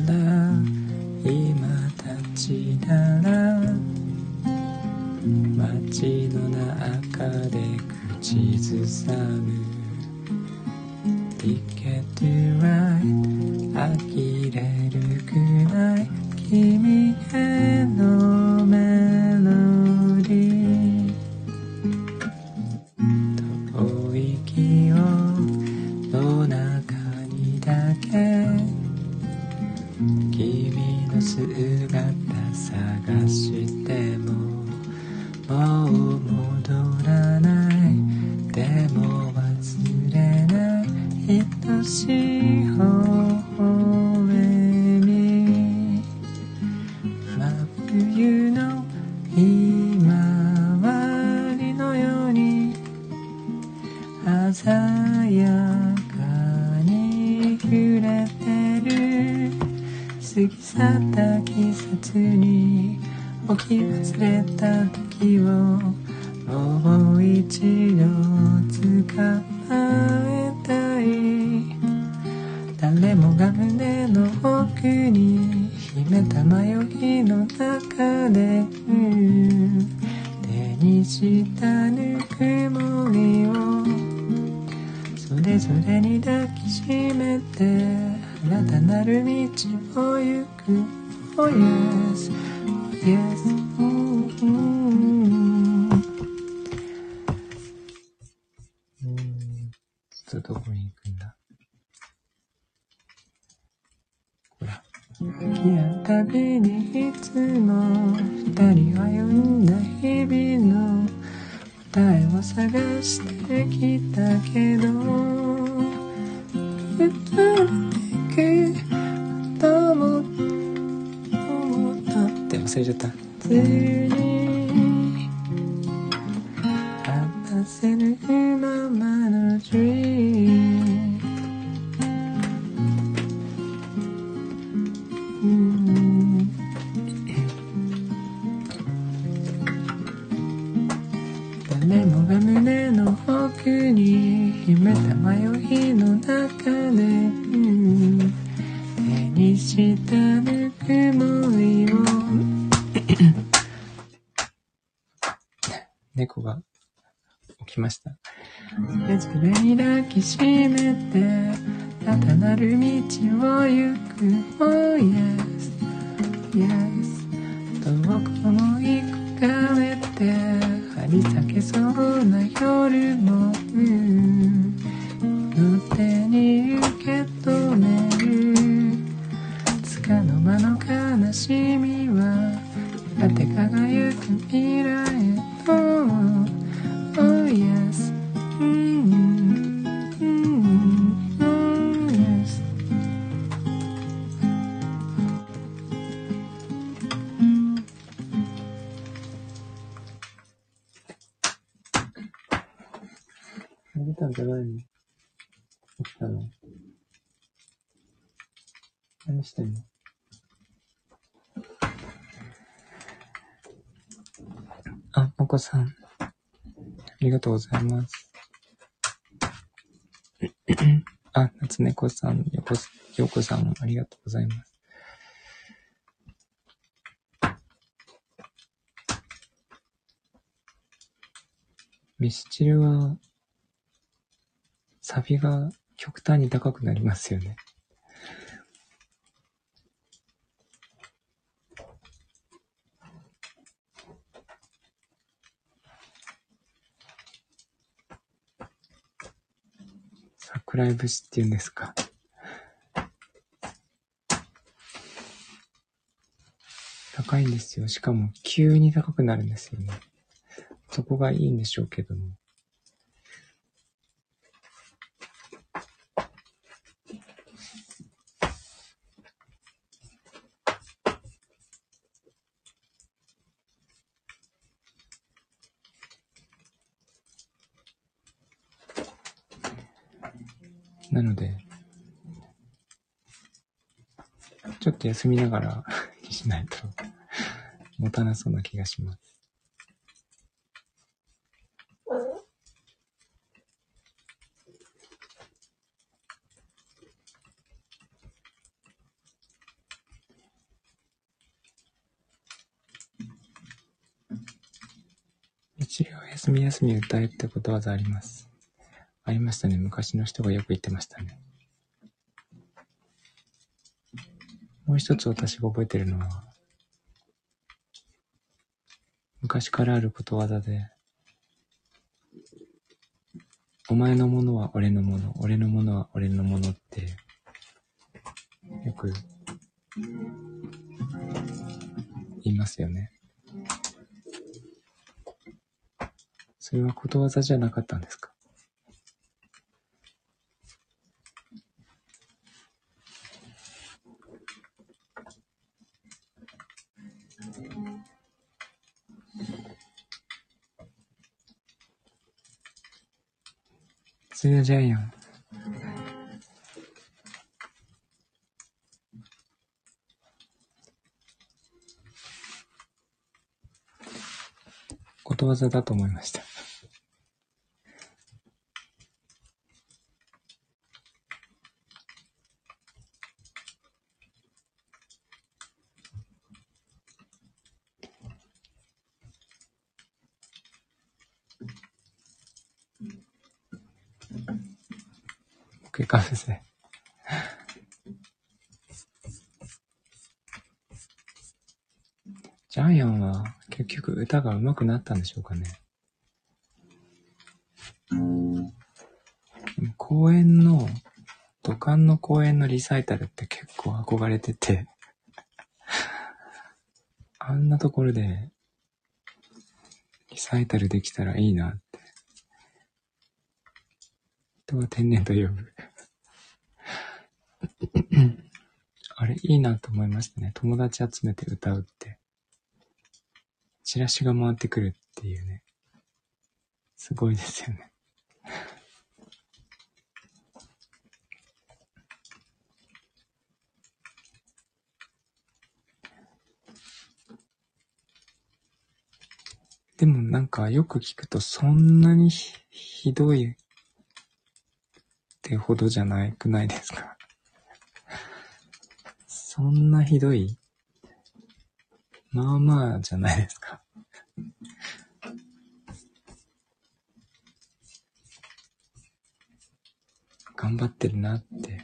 から今たちなら街の中で口ずさむ。胸の胸の奥に秘めた迷いの中で、うん手にしたぬくもりを 猫が起きました。手に抱きしめて、ただなる道を行く。とうございます。あ、夏猫さん、よこ、よこさん、ありがとうございます。ミスチルは、サビが極端に高くなりますよね。クライい節って言うんですか？高いんですよ。しかも急に高くなるんですよね。そこがいいんでしょうけども。休みながらに しないと持たなそうな気がします。一応休み休み歌えってことわざあります。ありましたね。昔の人がよく言ってましたね。もう一つ私が覚えてるのは、昔からあることわざで、お前のものは俺のもの、俺のものは俺のものって、よく言いますよね。それはことわざじゃなかったんですか？普通のジャイアン。ことわざだと思いました。結果ですね。ジャイアンは結局歌が上手くなったんでしょうかね。公演の、土管の公演のリサイタルって結構憧れててあんなところでリサイタルできたらいいなって。人は天然と呼ぶあれ、いいなと思いましたね。友達集めて歌うって。チラシが回ってくるっていうね。すごいですよね。でもなんかよく聞くとそんなにひどいってほどじゃないくないですか？そんなひどい？まあまあじゃないですか。頑張ってるなって。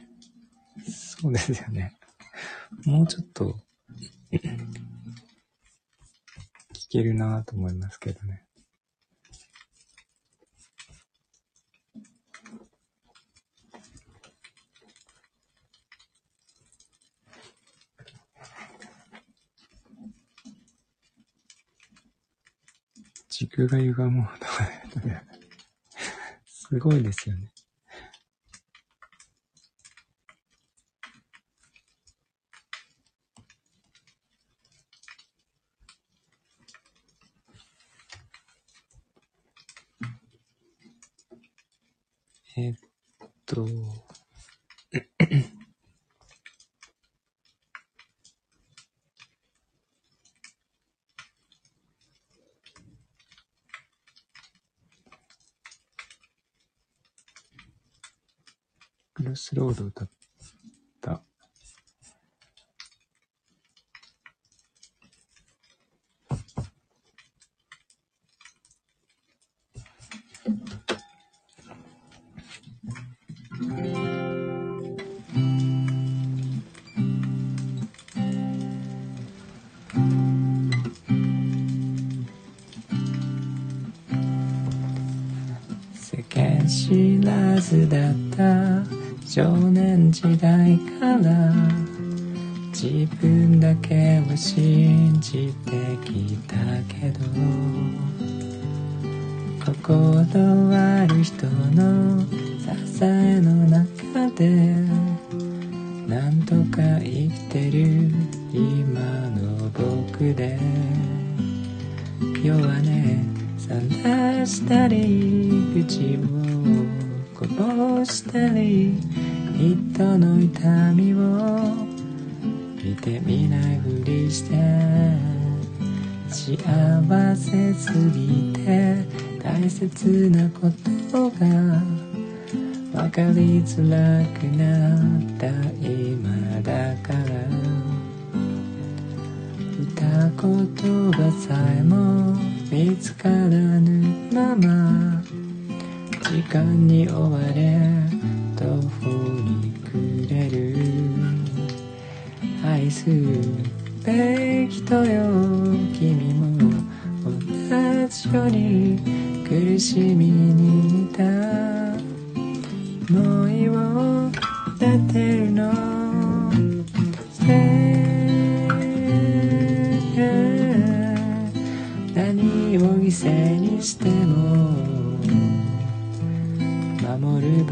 そうですよね。もうちょっと聞けるなと思いますけどね。軸が歪もうと、すごいですよね。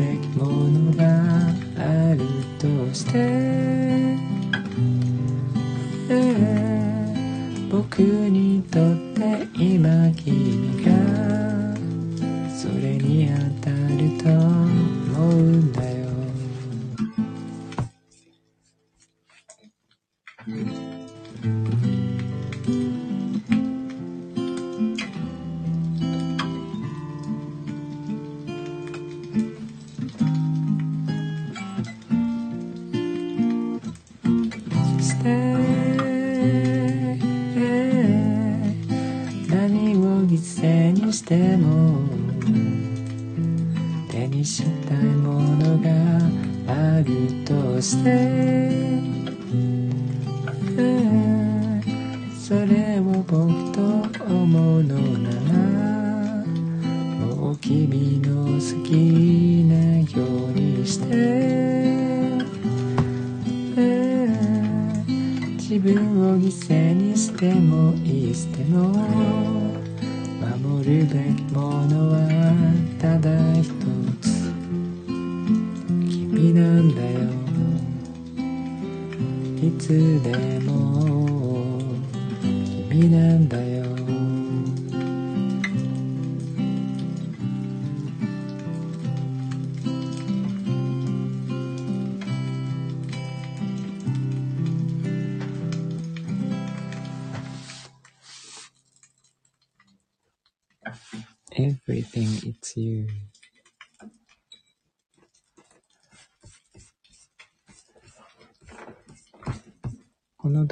べきものがあるとして僕にとって今君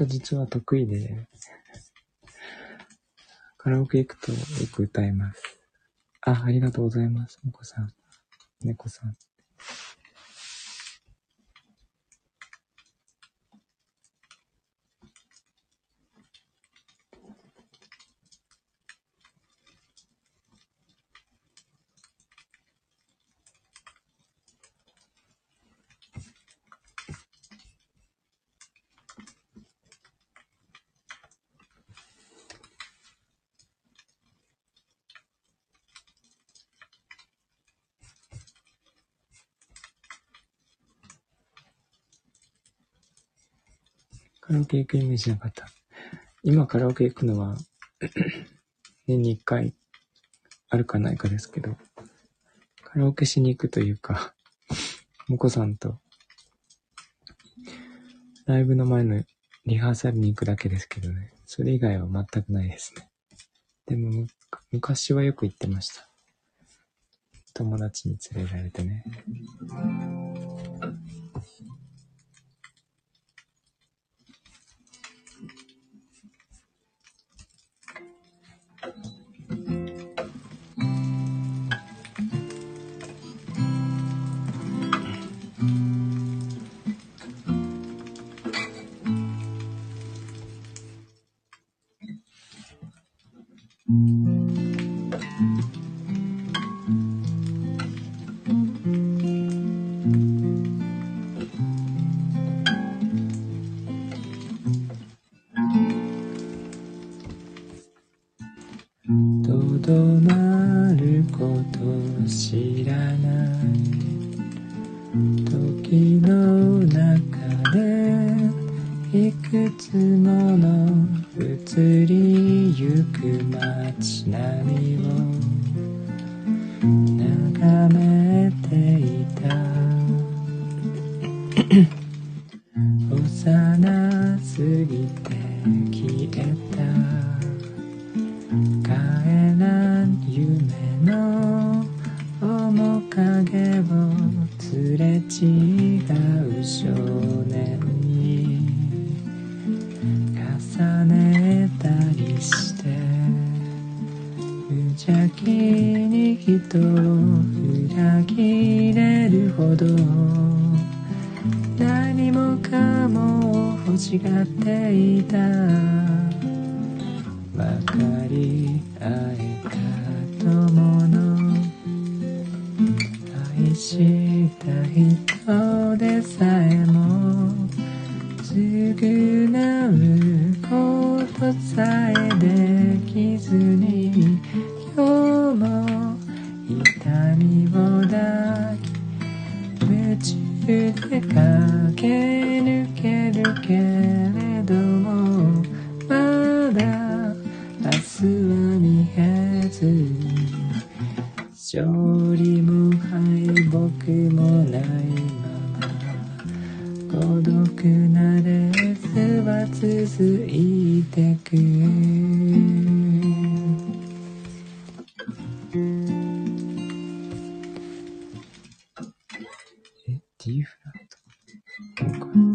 歌実は得意でカラオケ行くとよく歌いますあ、ありがとうございます。もこさん。猫さん。カラオケ行くイメージなかった。今カラオケ行くのは、年に一回あるかないかですけど、カラオケしに行くというか、もこさんと、ライブの前のリハーサルに行くだけですけどね。それ以外は全くないですね。でも、昔はよく行ってました。友達に連れられてね。嗯。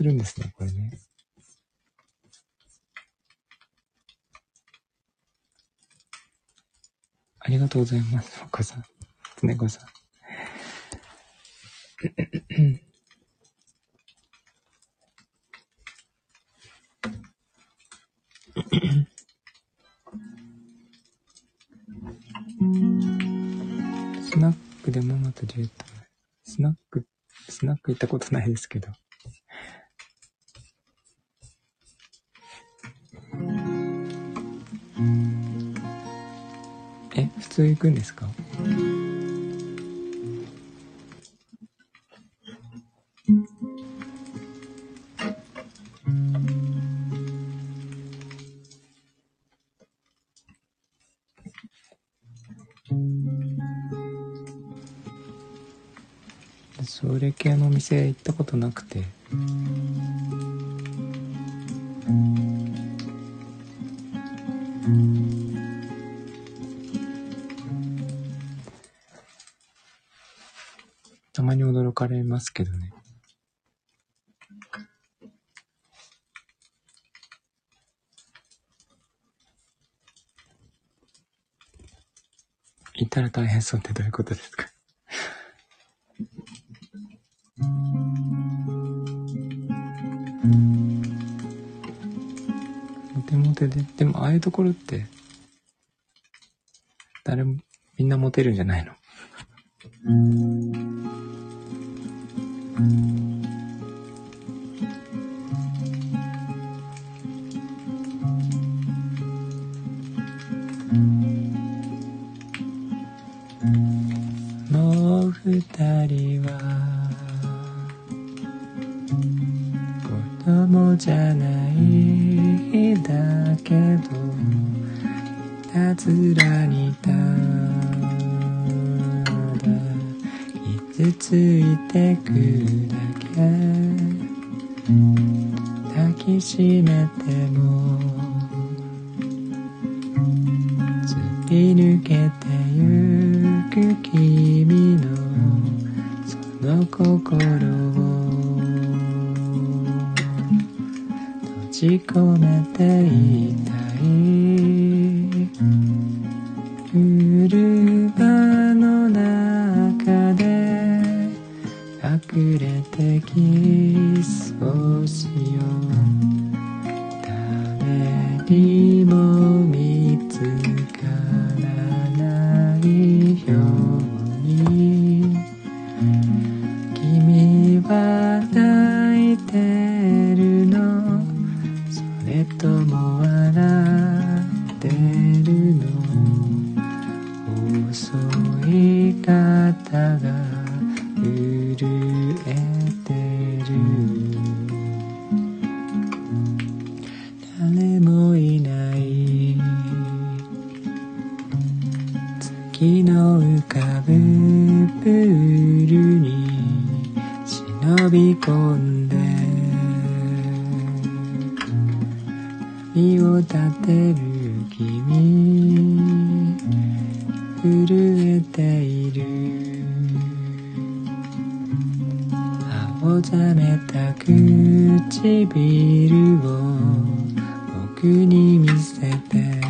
するんですね、これね。ありがとうございます、お子さん。つねこさん。スナックでママとデュエット。スナック、スナック行ったことないですけど。え、普通行くんですか？それ系のお店行ったことなくて。かれますけどね。行ったら大変そうってどういうことですか？モテモテで、でもああいうところって、誰も、みんなモテるんじゃないの？んで。身を立てる君。震えている。青ざめた唇を僕に見せて。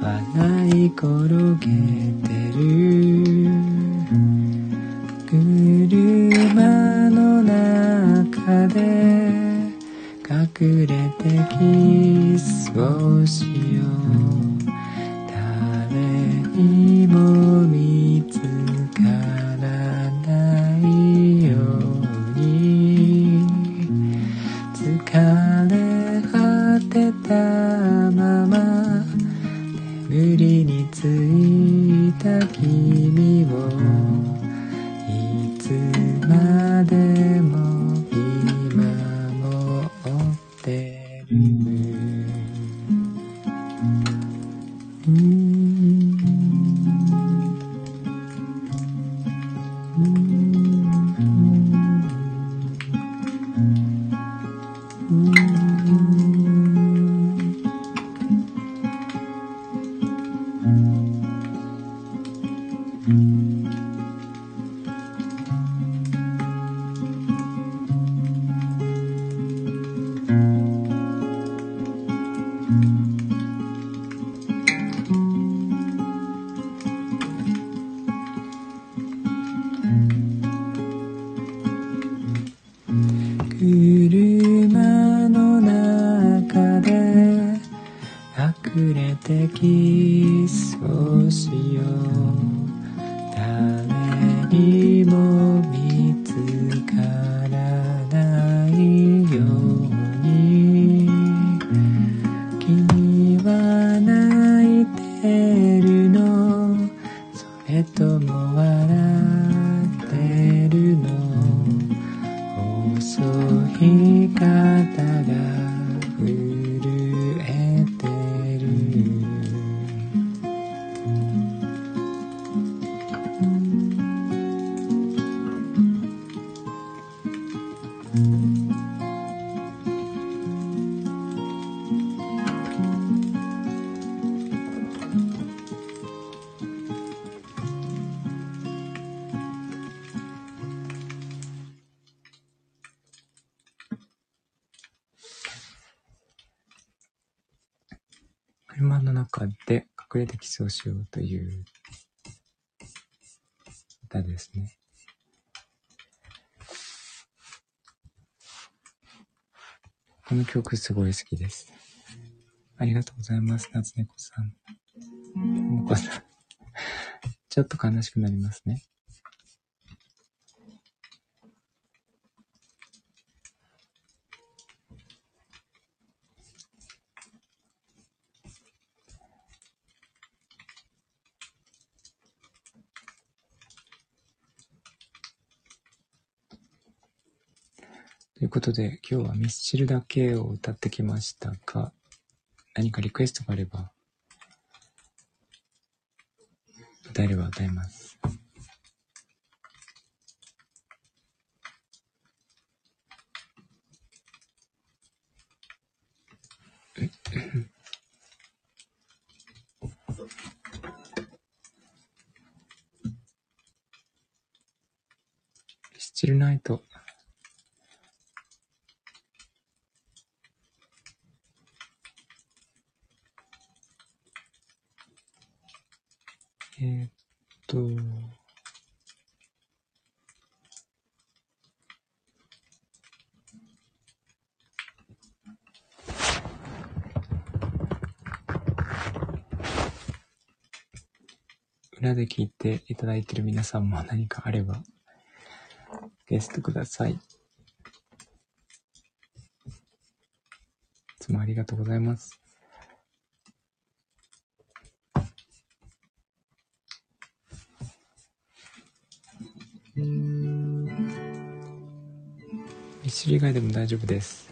笑い転げ Bosnia. 車の中で隠れてキスをしようという歌ですね。この曲すごい好きです。ありがとうございます、夏猫さん。もこさん。ちょっと悲しくなりますね。ことで、今日はミスチルだけを歌ってきましたが、何かリクエストがあれば、歌えれば歌います。ミスチルナイト。で聞いていただいている皆さんも何かあれば、ゲストください。いつもありがとうございます。ミス以外でも大丈夫です。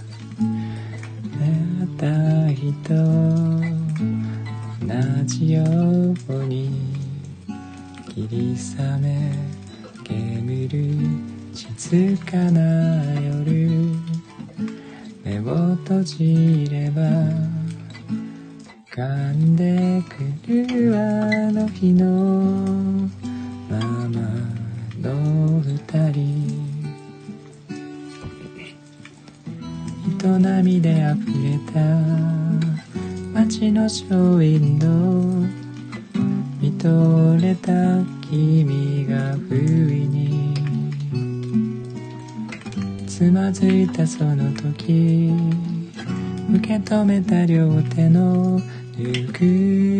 街のショーウィンドウ見とれた君が不意に。つまずいたその時受け止めた両手のぬく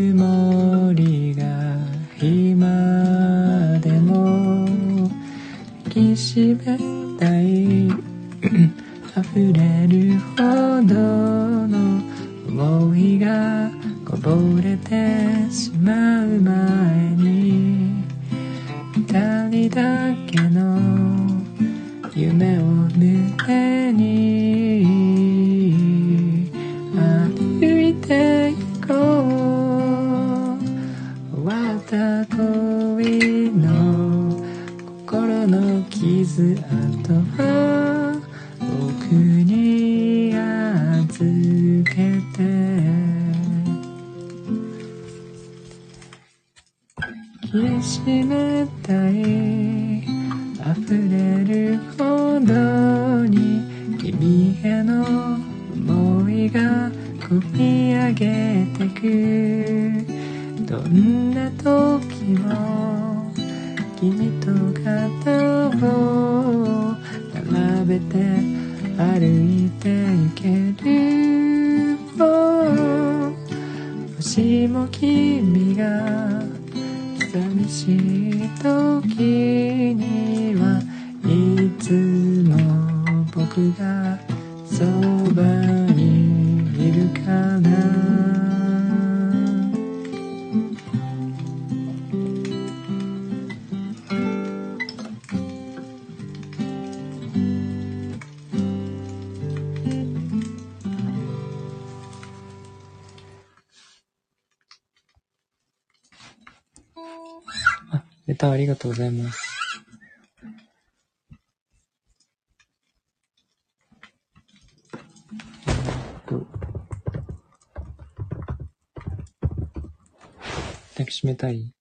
抱きしめたい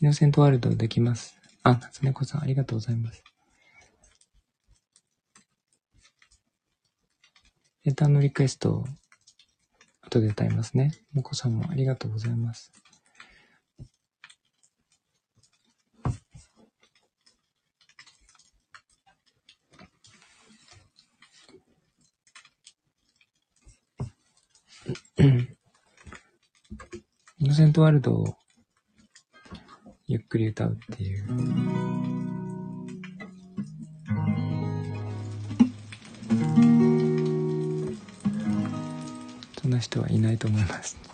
イノセントワールドできます。あ、夏猫さんありがとうございます。レターのリクエスト後で歌いますね。もこさんもありがとうございます。セントワールドをゆっくり歌うっていう。そんな人はいないと思います。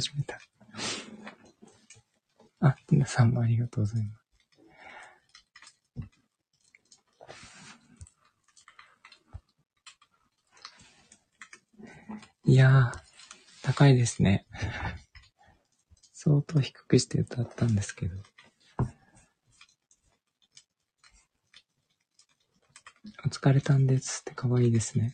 始めた。さんもありがとうございます。いやー、高いですね。相当低くして歌ったんですけど。お疲れたんですって可愛いですね。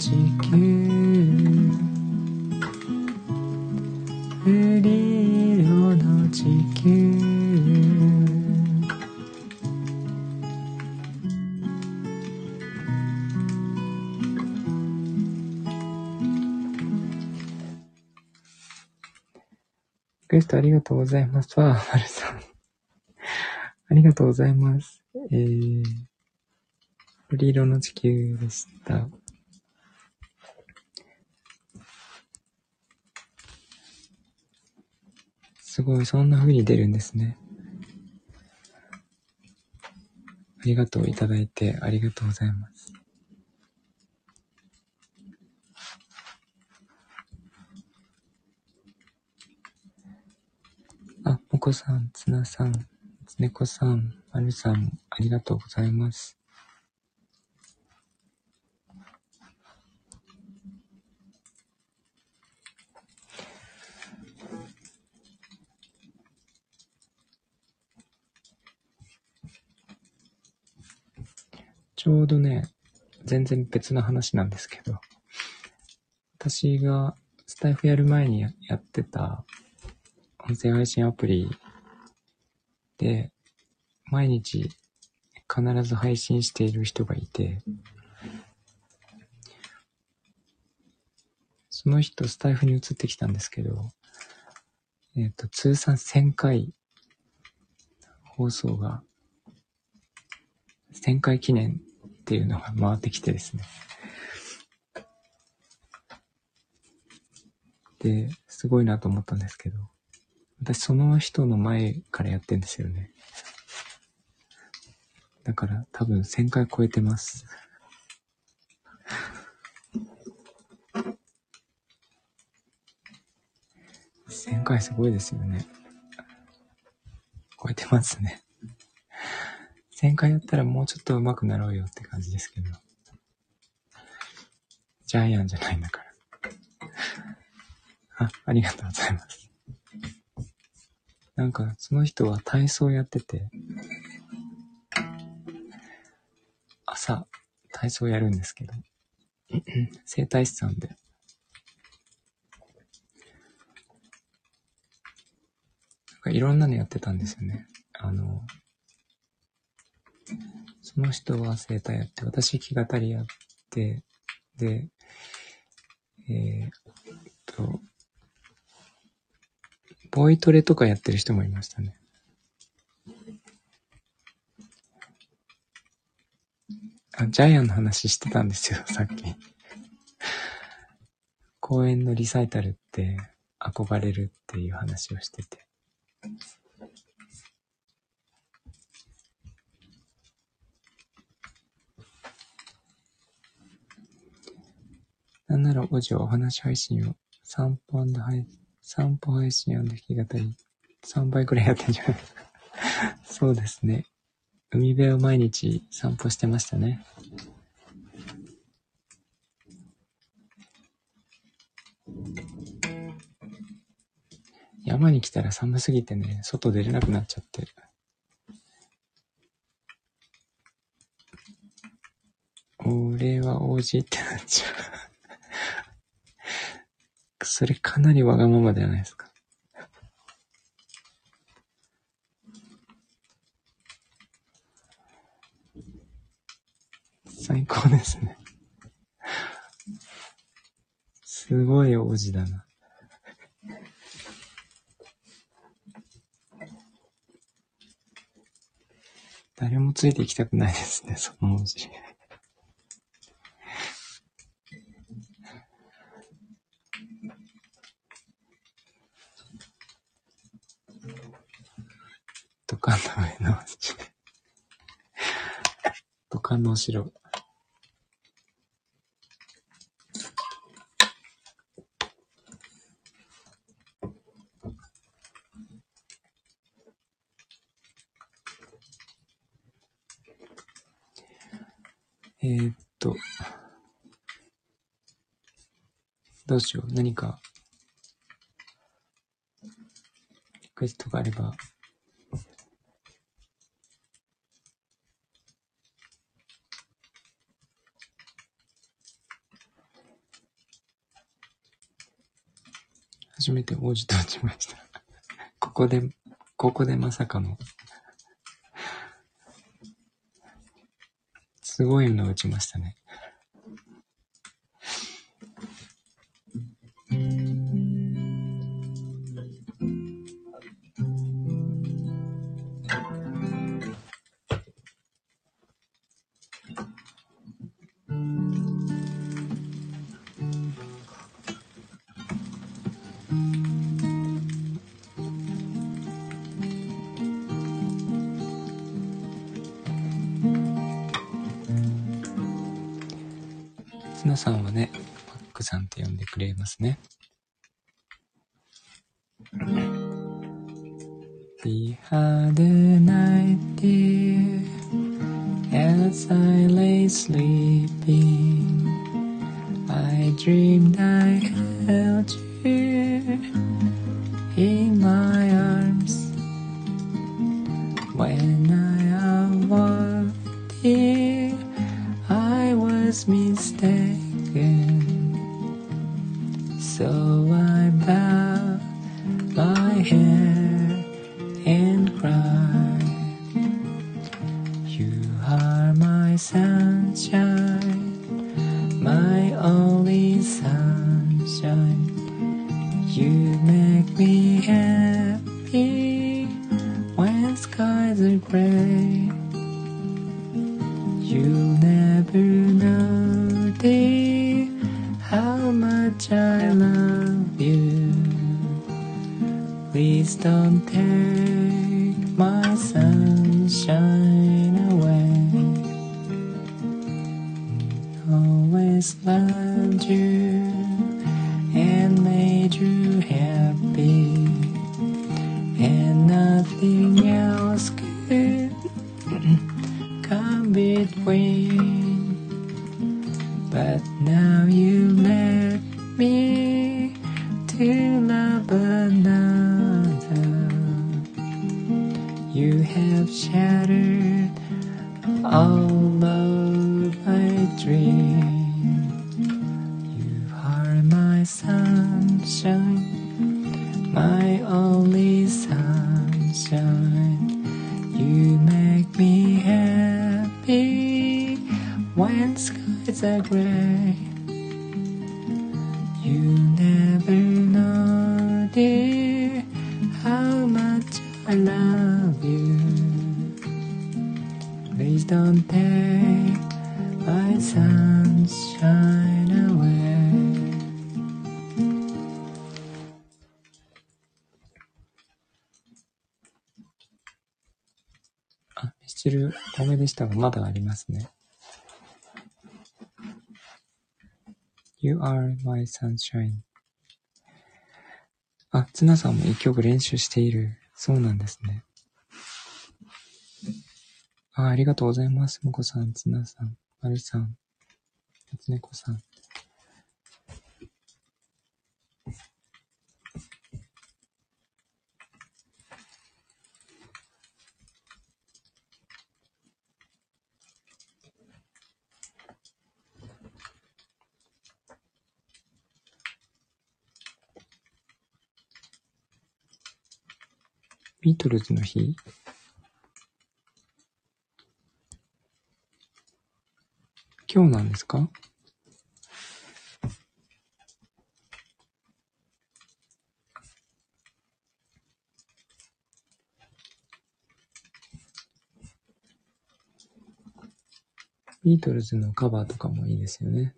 地球リ色の地球リクエストありがとうございます。わあ、まるさん。ありがとうございます。えー、瑠璃色の地球でした。すごい、そんな風に出るんですね。ありがとういただいてありがとうございます。あ、もこさん、つなさん、つねこさん、まるさん、ありがとうございます。ちょうどね、全然別の話なんですけど、私がスタイフやる前にやってた音声配信アプリで、毎日必ず配信している人がいて、その人スタイフに移ってきたんですけど、えっ、と、通算1000回放送が、1000回記念っていうのが回ってきてですね。で、すごいなと思ったんですけど、私その人の前からやってんですよね。だから多分1000回超えてます。1000回すごいですよね。超えてますね。1000回やったらもうちょっと上手くなろうよって感じですけど。ジャイアンじゃないんだから。あ、ありがとうございます。なんか、その人は体操やってて、朝、体操やるんですけど、整体師さんで、なんかいろんなのやってたんですよね。あの、その人は整体やって、私気語りやって、で、えー、っと、ボイトレとかやってる人もいましたね。あ、ジャイアンの話してたんですよ、さっき。公演のリサイタルって憧れるっていう話をしてて。なんなら、おじはお話配信を散歩配散歩配信弾き語り、3倍くらいやってんじゃないですか。そうですね。海辺を毎日散歩してましたね。山に来たら寒すぎてね、外出れなくなっちゃって。俺は王子ってなっちゃう。それかなりわがままじゃないですか？最高ですね。すごい王子だな。誰もついていきたくないですね、その王子。土管の上の土管のお城。えー、っと、どうしよう。何か、リクエストがあれば、初めて王子と打ちました。ここで、ここでまさかの、すごいの打ちましたね。さんはね、パックさんって呼んでくれますね。We had a night dear as I lay sleeping. I dreamed I でしたが、まだありますね。You are my sunshine. あ、ツナさんも一曲練習している。そうなんですね。あ、ありがとうございます。もこさん、ツナさん、まるさん、夏猫さん。トルズの日今日なんですか？ビートルズのカバーとかもいいですよね。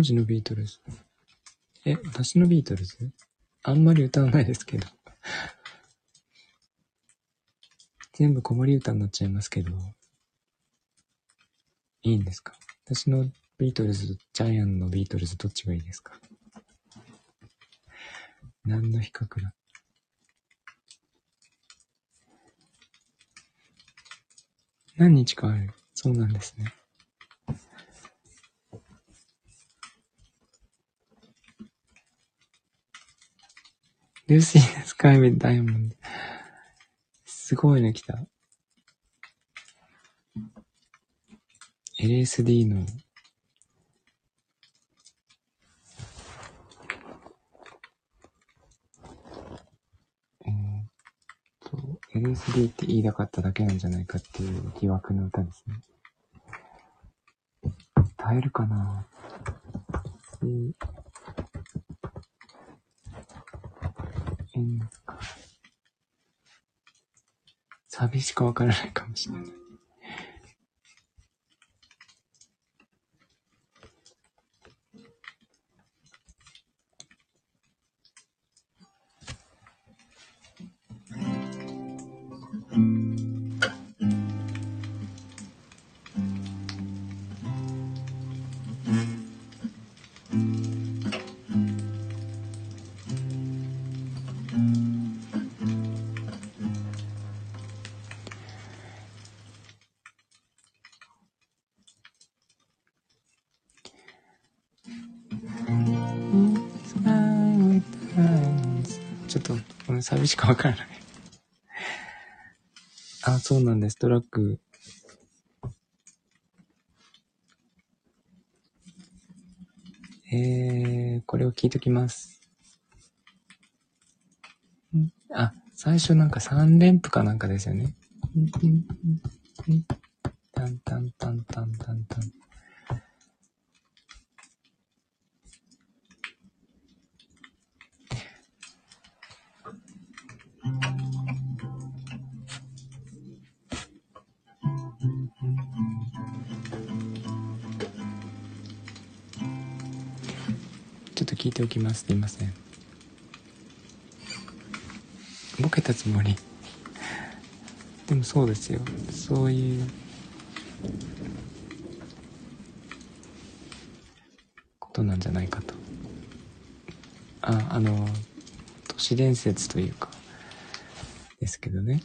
当時のビートルズ。え、私のビートルズ？あんまり歌わないですけど。全部子守歌になっちゃいますけど。いいんですか？私のビートルズとジャイアンのビートルズどっちがいいですか？何の比較だ？何日かある？そうなんですね。ルーシーのスカイウェイダイヤモンド。すごいね、来た。LSD の、えーっと、LSD って言いたかっただけなんじゃないかっていう疑惑の歌ですね。耐えるかな寂。しくわからないかもしれない。しかわからない。あ、そうなんです。トラック。えー、これを聞いときます。んあ、最初なんか3連符かなんかですよね。んんんておきます。すいません。ボケたつもり。でもそうですよ。そういうことなんじゃないかとああの都市伝説というかですけどね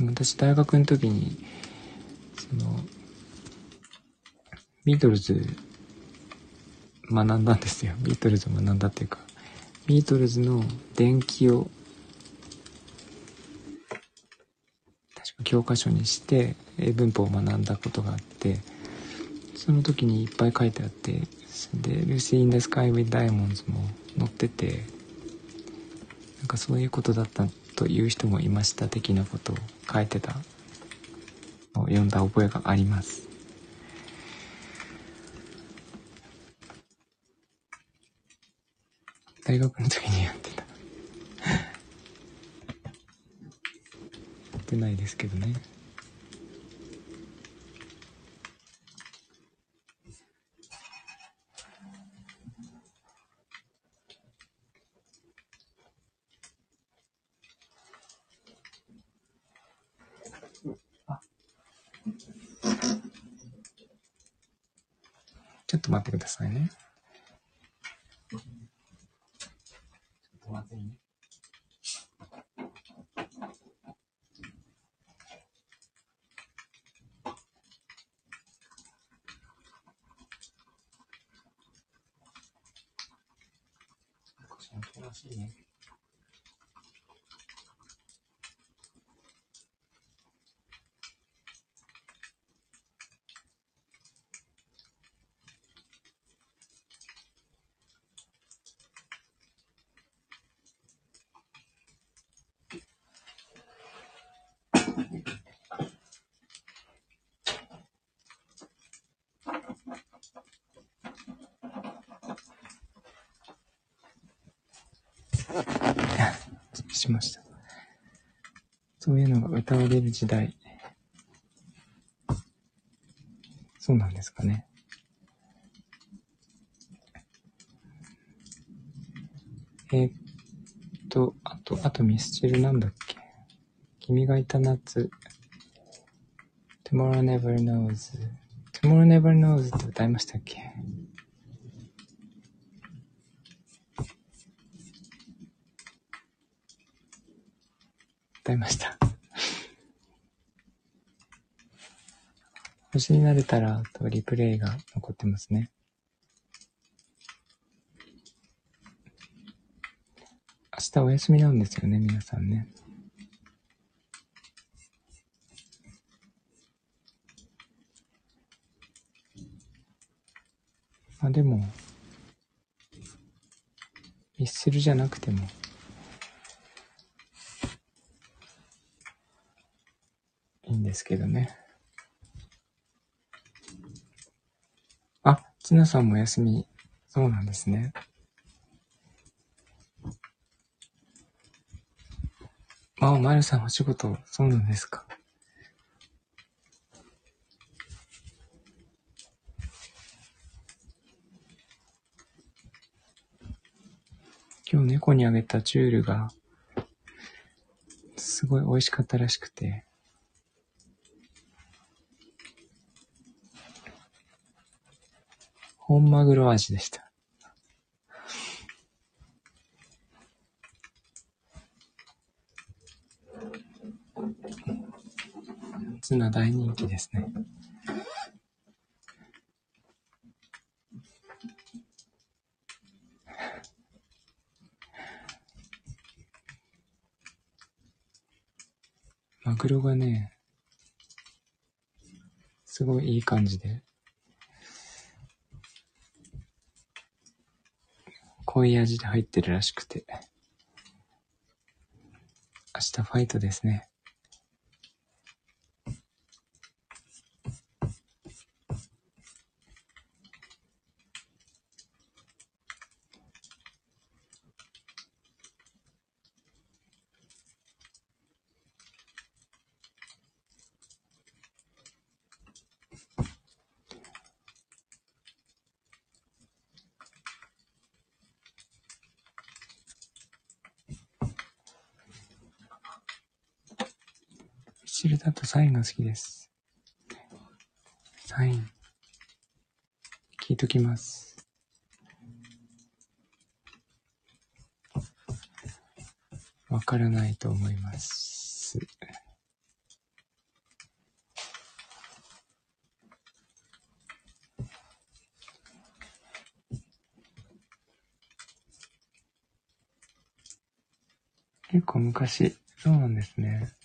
私大学の時にそのビートルズ学んだんですよ。ビートルズを学んだっていうか。ビートルズの伝記を確か教科書にして英文法を学んだことがあってその時にいっぱい書いてあってで「Lucy in the Sky with Diamonds」も載っててなんかそういうことだったという人もいました的なことを書いてたを読んだ覚えがあります。大学の時にやってた。やってないですけどねちょっと待ってくださいね。まずいね。しいね。しました。そういうのが歌われる時代。そうなんですかね。えー、っと、あと、あとミスチルなんだっけ？君がいた夏。Tomorrow Never Knows。Tomorrow Never Knows って歌いましたっけ？歌いました。星になれたらとリプレイが残ってますね。明日お休みなんですよね、皆さんね。まあでも、ミッスルじゃなくても、いいんですけどね。あ、ちなさんも休み。そうなんですね。あ、まるさんお仕事、そうなんですか。今日猫にあげたチュールが、すごい美味しかったらしくて、本マグロ味でした。ツナ大人気ですね。マグロがね、すごいいい感じで、濃い味で入ってるらしくて。明日ファイトですね。サインが好きです。サイン。聞いときます。わからないと思います。結構昔、そうなんですね。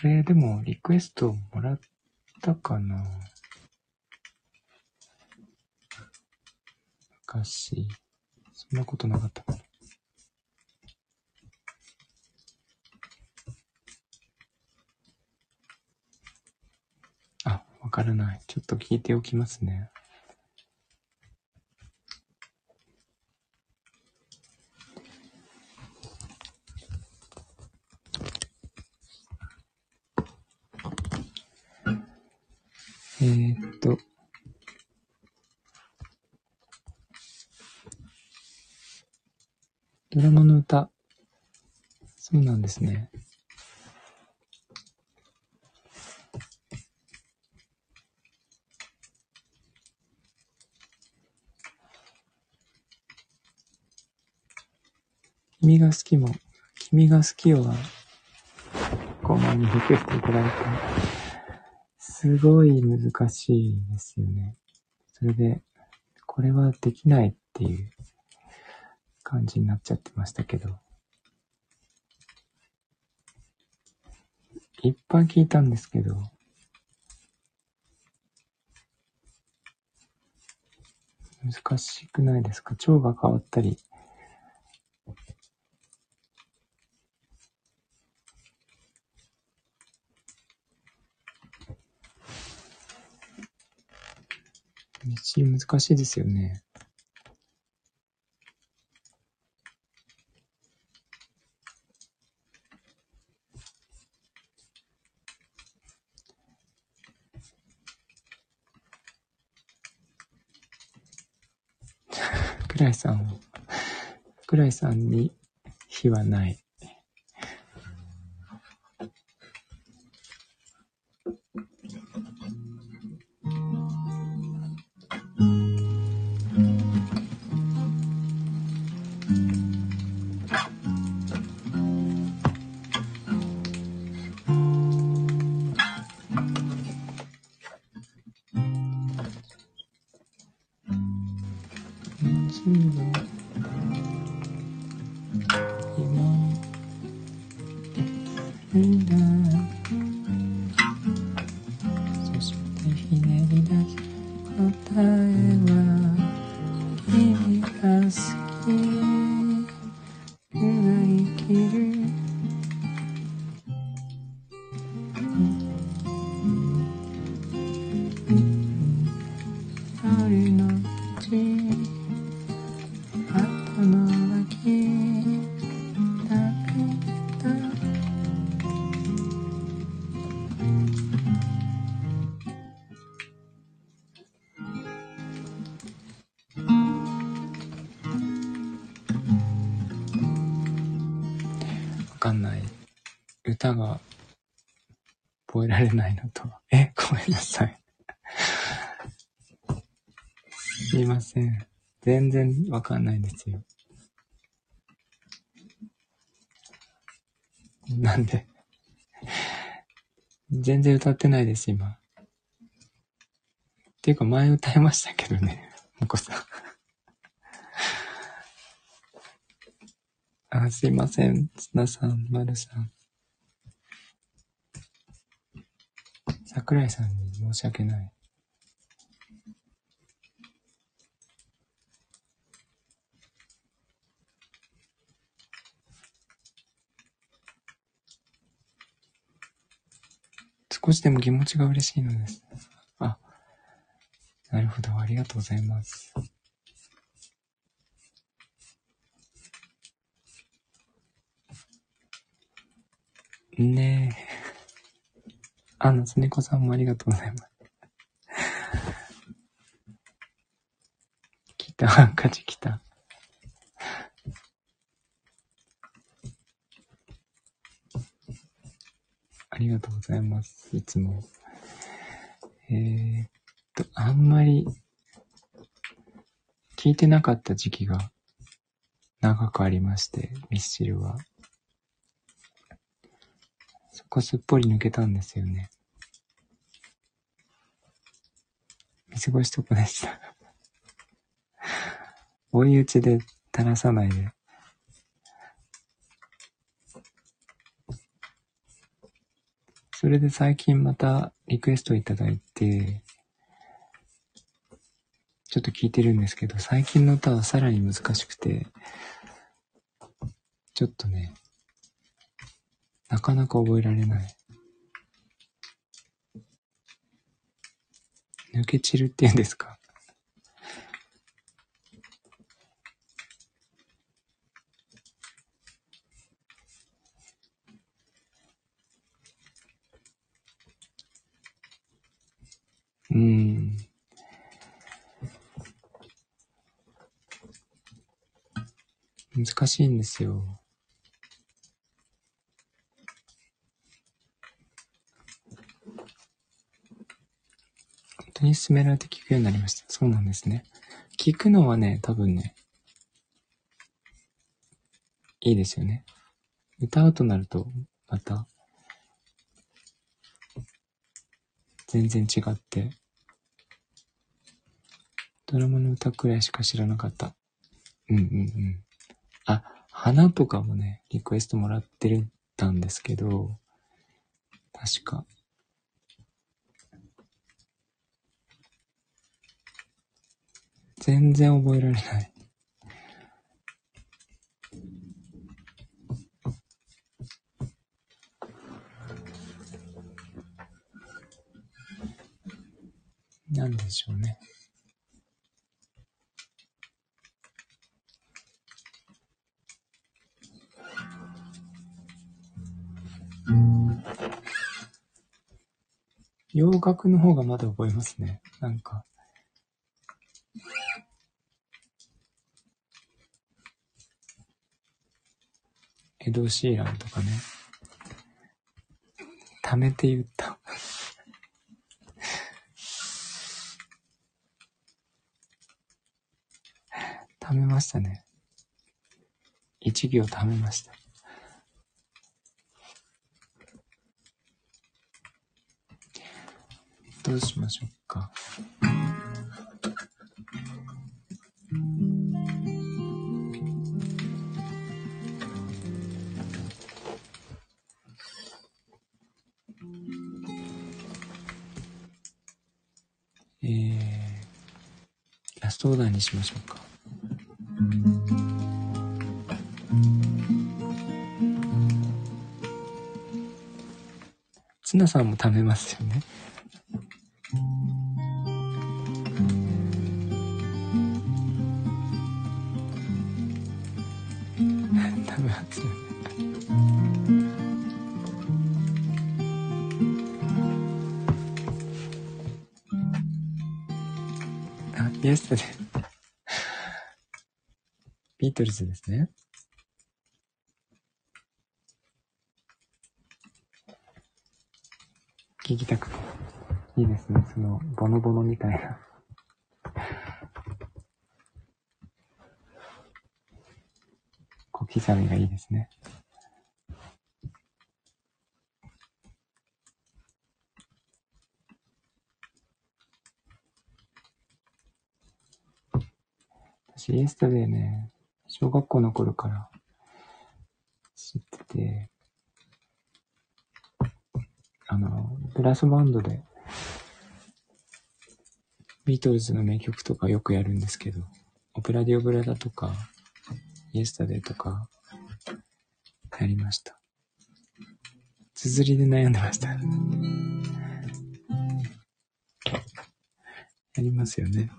これでもリクエストもらったかな昔。そんなことなかったかな。あ、わからない。ちょっと聞いておきますね。えー、っと。ドラマの歌。そうなんですね。君が好きも、君が好きよは、こんなにリクエストいただいて、すごい難しいですよね。それで、これはできないっていう感じになっちゃってましたけど。いっぱい聞いたんですけど、難しくないですか？蝶が変わったり。道難しいですよね。桜井さん、桜井さんに非はない。ですよ。なんで全然歌ってないです、今。っていうか前歌いましたけどね、もこさん。あ、すいません。つなさん、まるさん。桜井さんに申し訳ない。少しでも気持ちが嬉しいのです。あ、なるほど。ありがとうございます。ねえ。あ、夏猫さんもありがとうございます。来た、ハンカチ来た。ありがとうございます。いつも。えー、っとあんまり聞いてなかった時期が長くありまして、ミスチルは。そこすっぽり抜けたんですよね。見過ごしとこでした 追い打ちで垂らさないで。それで最近またリクエストいただいて、ちょっと聞いてるんですけど、最近の歌はさらに難しくて、ちょっとね、なかなか覚えられない。抜け散るっていうんですか？難しいんですよ。本当に勧められて聞くようになりました。そうなんですね。聞くのはね、多分ね、いいですよね。歌うとなると、また、全然違って、ドラマの歌くらいしか知らなかった。うんうんうん。あ、花とかもね、リクエストもらってるたんですけど、確か。全然覚えられない。洋楽の方がまだ覚えますね。なんか。エド・シーランとかね。貯めて言った。貯めましたね。一行貯めました。どうしましょうか。えー、ラストオーダーにしましょうか。ツナさんも食べますよね。トルズですね。聞きたくて。いいですね。その、ボノボノみたいな。小刻みがいいですね。私、イエスタでね、小学校の頃から知ってて、あの、ブラスバンドで、ビートルズの名曲とかよくやるんですけど、オペラディオブラダとか、イエスタデーとか、やりました。綴りで悩んでました。やりますよね。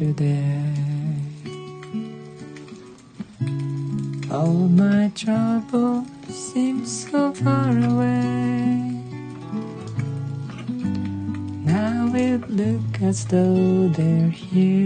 Yesterday, all my troubles seem so far away. Now it looks as though they're here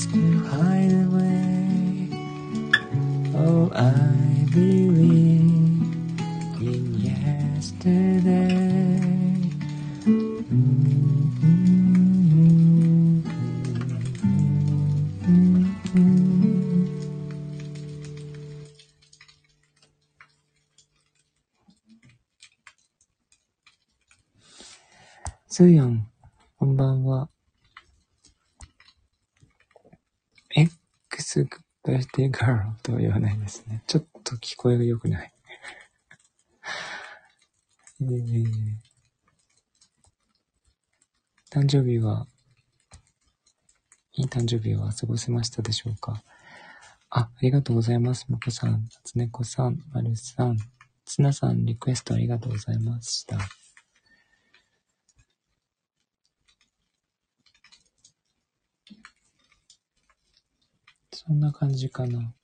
To hide away. Oh, I believe. デーガールとは言わないですね。ちょっと聞こえが良くない。えー誕生日は、いい誕生日は過ごせましたでしょうか？あ、ありがとうございます。もこさん、つねこさん、まるさん、つなさん、リクエストありがとうございました。そんな感じかな。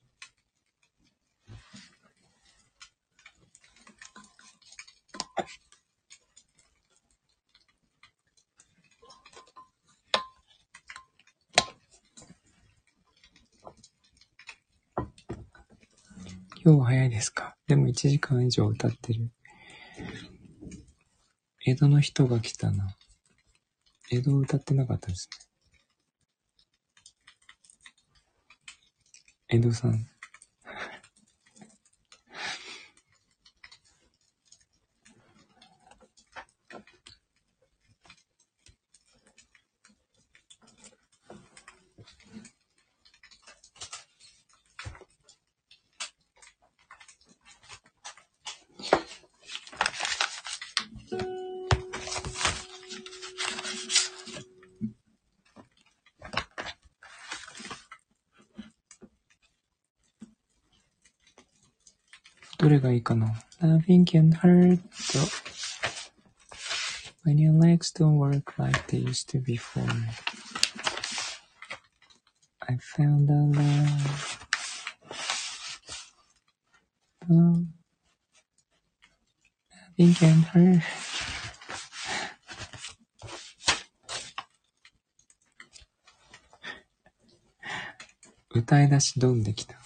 今日は早いですか？でも1時間以上歌ってる。江戸の人が来たな。江戸歌ってなかったですね。遠藤さん。どれがいいかな ?Nothing can hurt when your legs don't work like they used to before. I found a love. Oh, nothing can hurt. 歌い出しどんできた。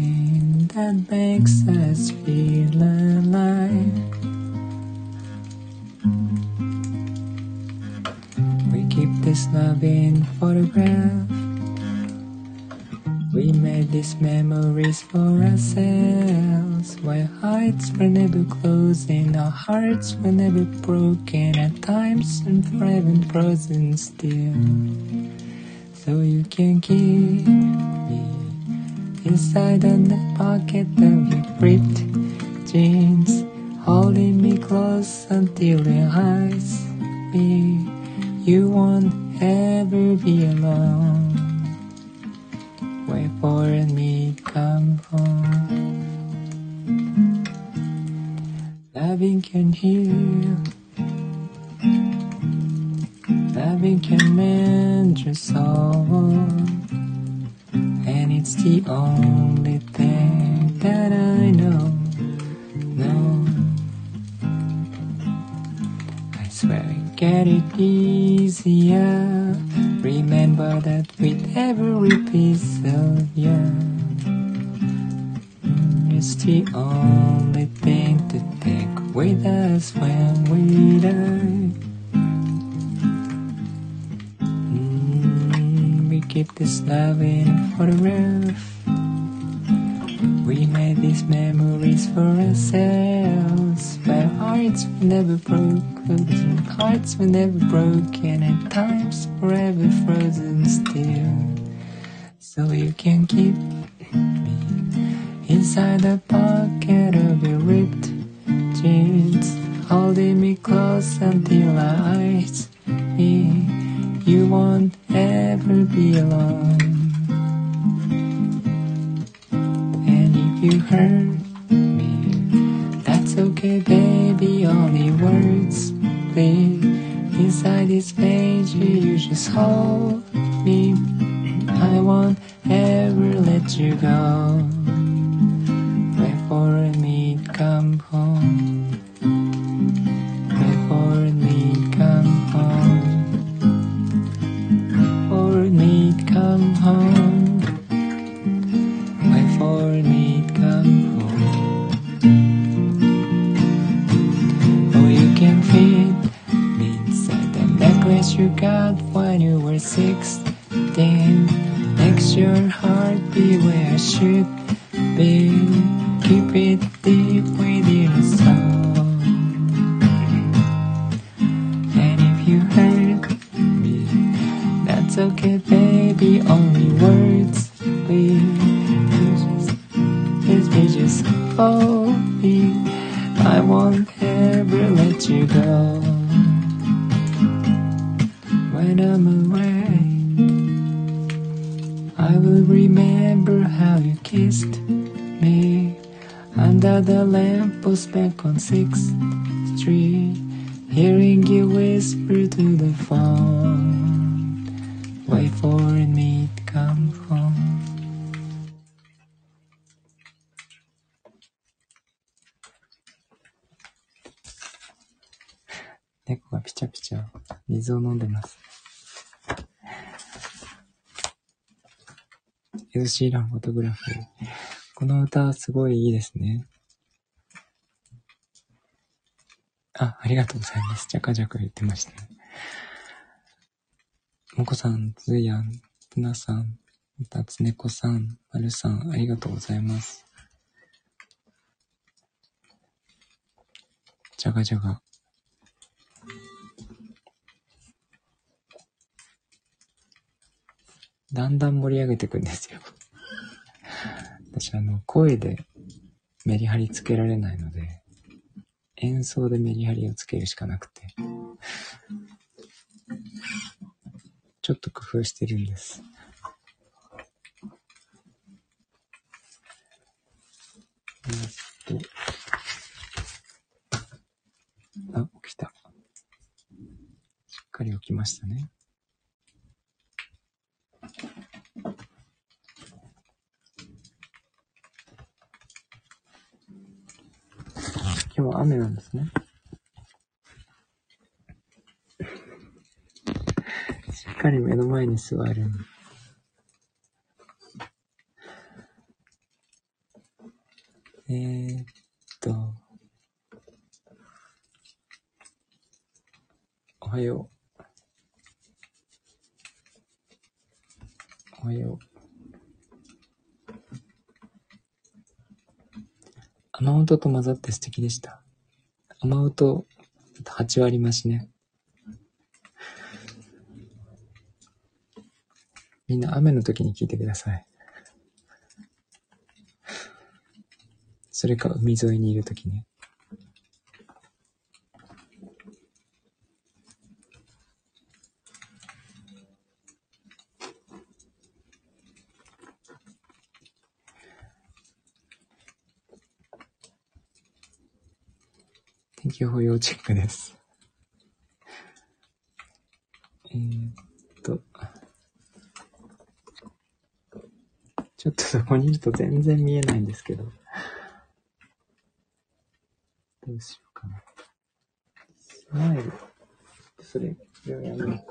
hearts were never broken at times and forever frozen still. So you can keep me inside the pocket of your ripped close until our eyes meet. You won't ever be alone. And if you hurt me, that's okay, baby. Only words, please. Inside this page, you just hold me. I won't ever let you go. Wait for エド・シーランフォトグラフ。この歌すごいいいですね。あ、ありがとうございます。ジャカジャカ言ってました。もこさん、つーやん、つなさん、またつねこさん、まるさん、ありがとうございます。ジャガジャガ。だんだん盛り上げていくんですよ。私、あの、声でメリハリつけられないので、演奏でメリハリをつけるしかなくて、ちょっと工夫してるんです。えっと、あ、起きた。しっかり起きましたね。今日は雨なんですね。しっかり目の前に座る。えー、っと、おはよう。おはよう。雨音と混ざって素敵でした。雨音、8割増しね。みんな雨の時に聞いてください。それか海沿いにいる時ね。天気予報要チェックです。えー、っと。ちょっとそこにいると全然見えないんですけど。どうしようかな。スマイル。それ、それをやめようか。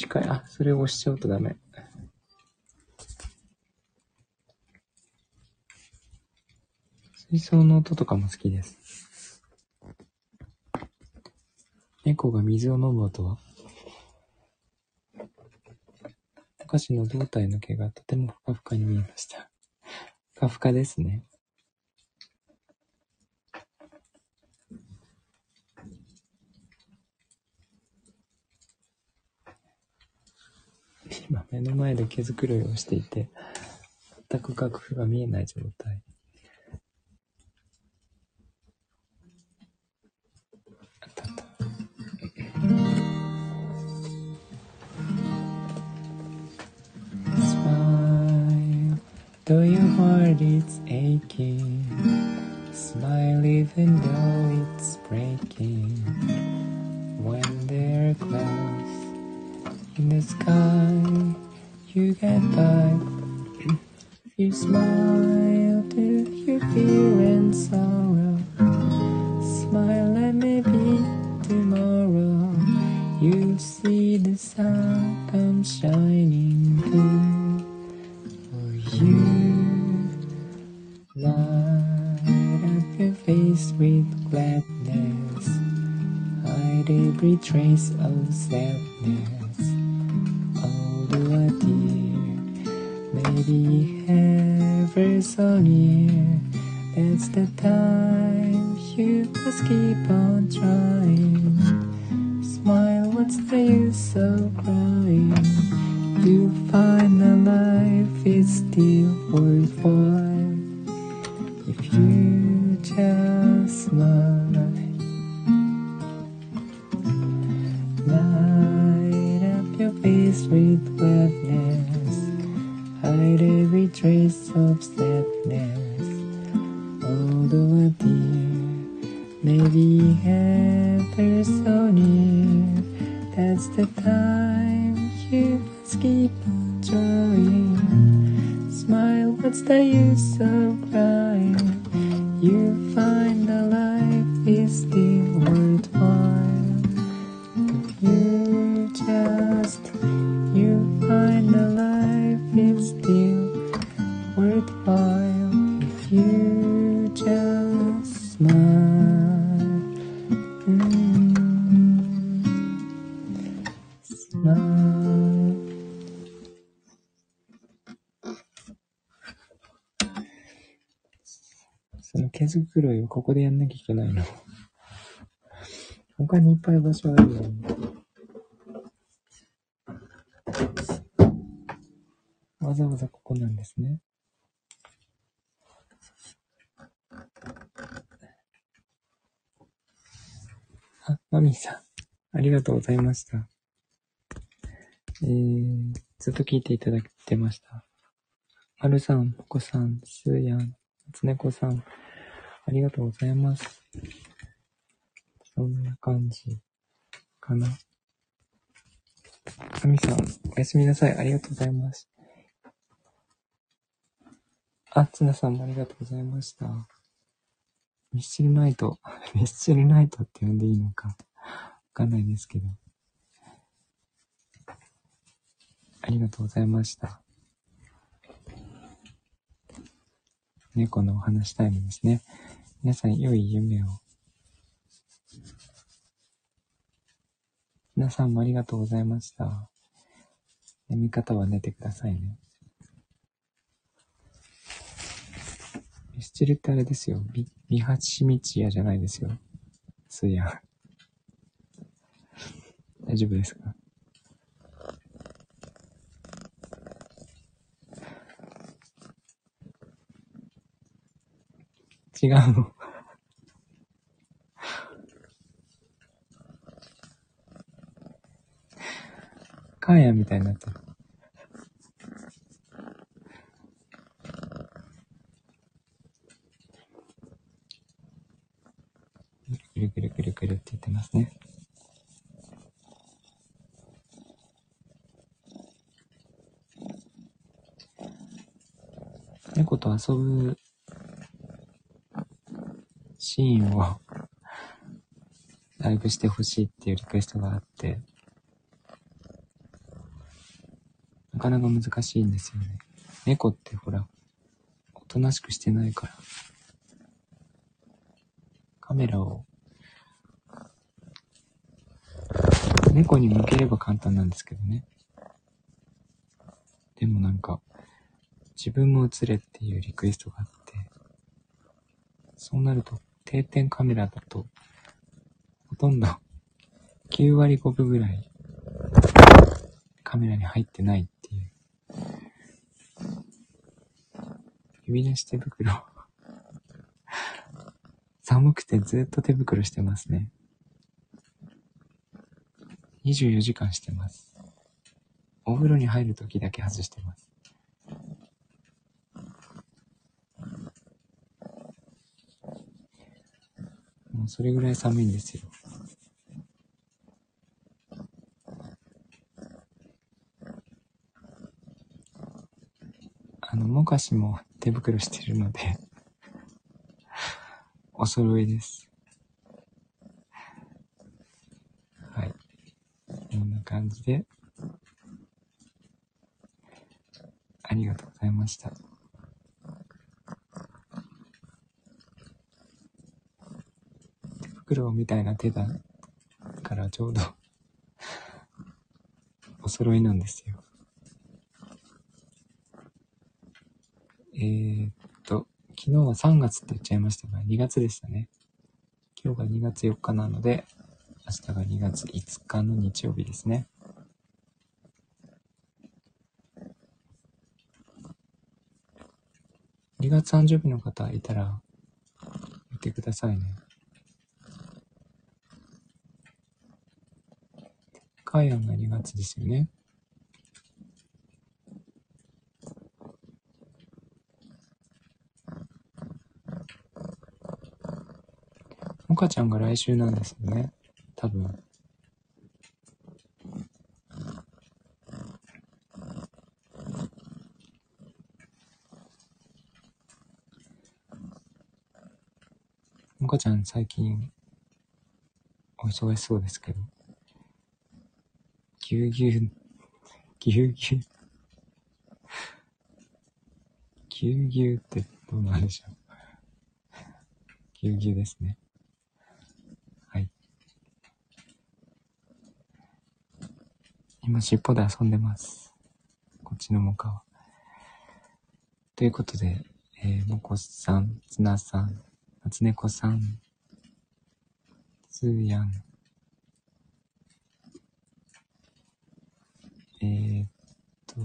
近い、あ、それを押しちゃうとダメ。水槽の音とかも好きです。猫が水を飲む音は？お菓子の胴体の毛がとてもふかふかに見えました。ふかふかですね。目の前で毛づくろいをしていて、全く楽譜が見えない状態。あったあった。Smile, though your heart is aching. Smile even though it's breaking. When there are clouds in the sky, you get by. If you smile to your fear and sorrow, smile and maybe tomorrow you'll see the sun come shining through for you. Light up your face with gladness, hide every trace of sadness. ここでやんなきゃいけないの。他にいっぱい場所あるよ。わざわざここなんですね。あ、マミーさん。ありがとうございました。えー、ずっと聞いていただいてました。まるさん、ぽこさん、すーやん、つねこさん、ありがとうございます。そんな感じかな。あみさん、おやすみなさい。ありがとうございます。あ、つなさんもありがとうございました。ミスチルナイト、ミスチルナイトって呼んでいいのか、わかんないですけど。ありがとうございました。猫のお話タイムですね。皆さん、良い夢を。皆さんもありがとうございました。眠り方は寝てくださいね。ミスチルってあれですよ。み、みはちみちやじゃないですよ。すや。大丈夫ですか？違うの。カーヤみたいになってる。くるくるくるくるって言ってますね。猫と遊ぶシーンをライブしてほしいっていうリクエストがあって、なかなか難しいんですよね。猫ってほら、おとなしくしてないから。カメラを、猫に向ければ簡単なんですけどね。でもなんか、自分も映れっていうリクエストがあって、そうなると定点カメラだと、ほとんど9割5分ぐらいカメラに入ってないっていう。指出し手袋。寒くてずっと手袋してますね。24時間してます。お風呂に入るときだけ外してます。それぐらい寒いんですよ。あの、もかしも手袋してるので、お揃いです。はい。こんな感じで、ありがとうございました。袋みたいな手だからちょうど お揃いなんですよ。えー、っと、昨日は3月って言っちゃいましたが、2月でしたね。今日が2月4日なので、明日が2月5日の日曜日ですね。2月30日の方いたら、見てくださいね。海案になりがちですよね。モカちゃんが来週なんですよね。多分。モカちゃん最近お忙しそうですけど。ぎゅうぎゅう、ぎゅうぎゅう。ぎゅうぎゅうってどうなんでしょう。ぎゅうぎゅうですね。はい。今、尻尾で遊んでます。こっちのモカは。ということで、えー、もこさん、つなさん、夏猫さん、つーやん、えー、っと、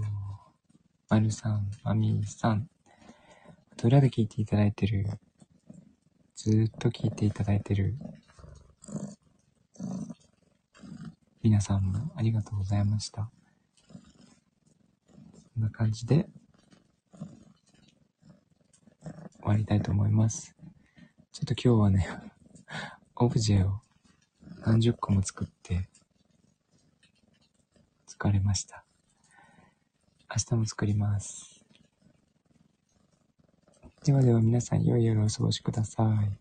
まるさん、まみーさん、あと裏で聞いていただいてる、ずーっと聞いていただいてる、皆さんもありがとうございました。こんな感じで、終わりたいと思います。ちょっと今日はね、オブジェを何十個も作って、疲れました。明日も作ります。ではでは皆さん、良い夜をお過ごしください。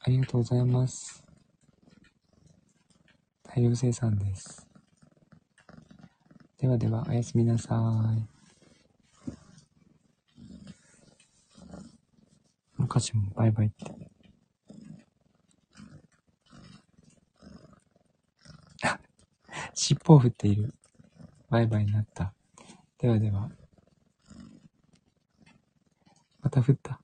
ありがとうございます。大量生産です。ではでは、おやすみなさい。歌詞もバイバイって。あ尻尾を振っている。バイバイになった。ではでは。また振った。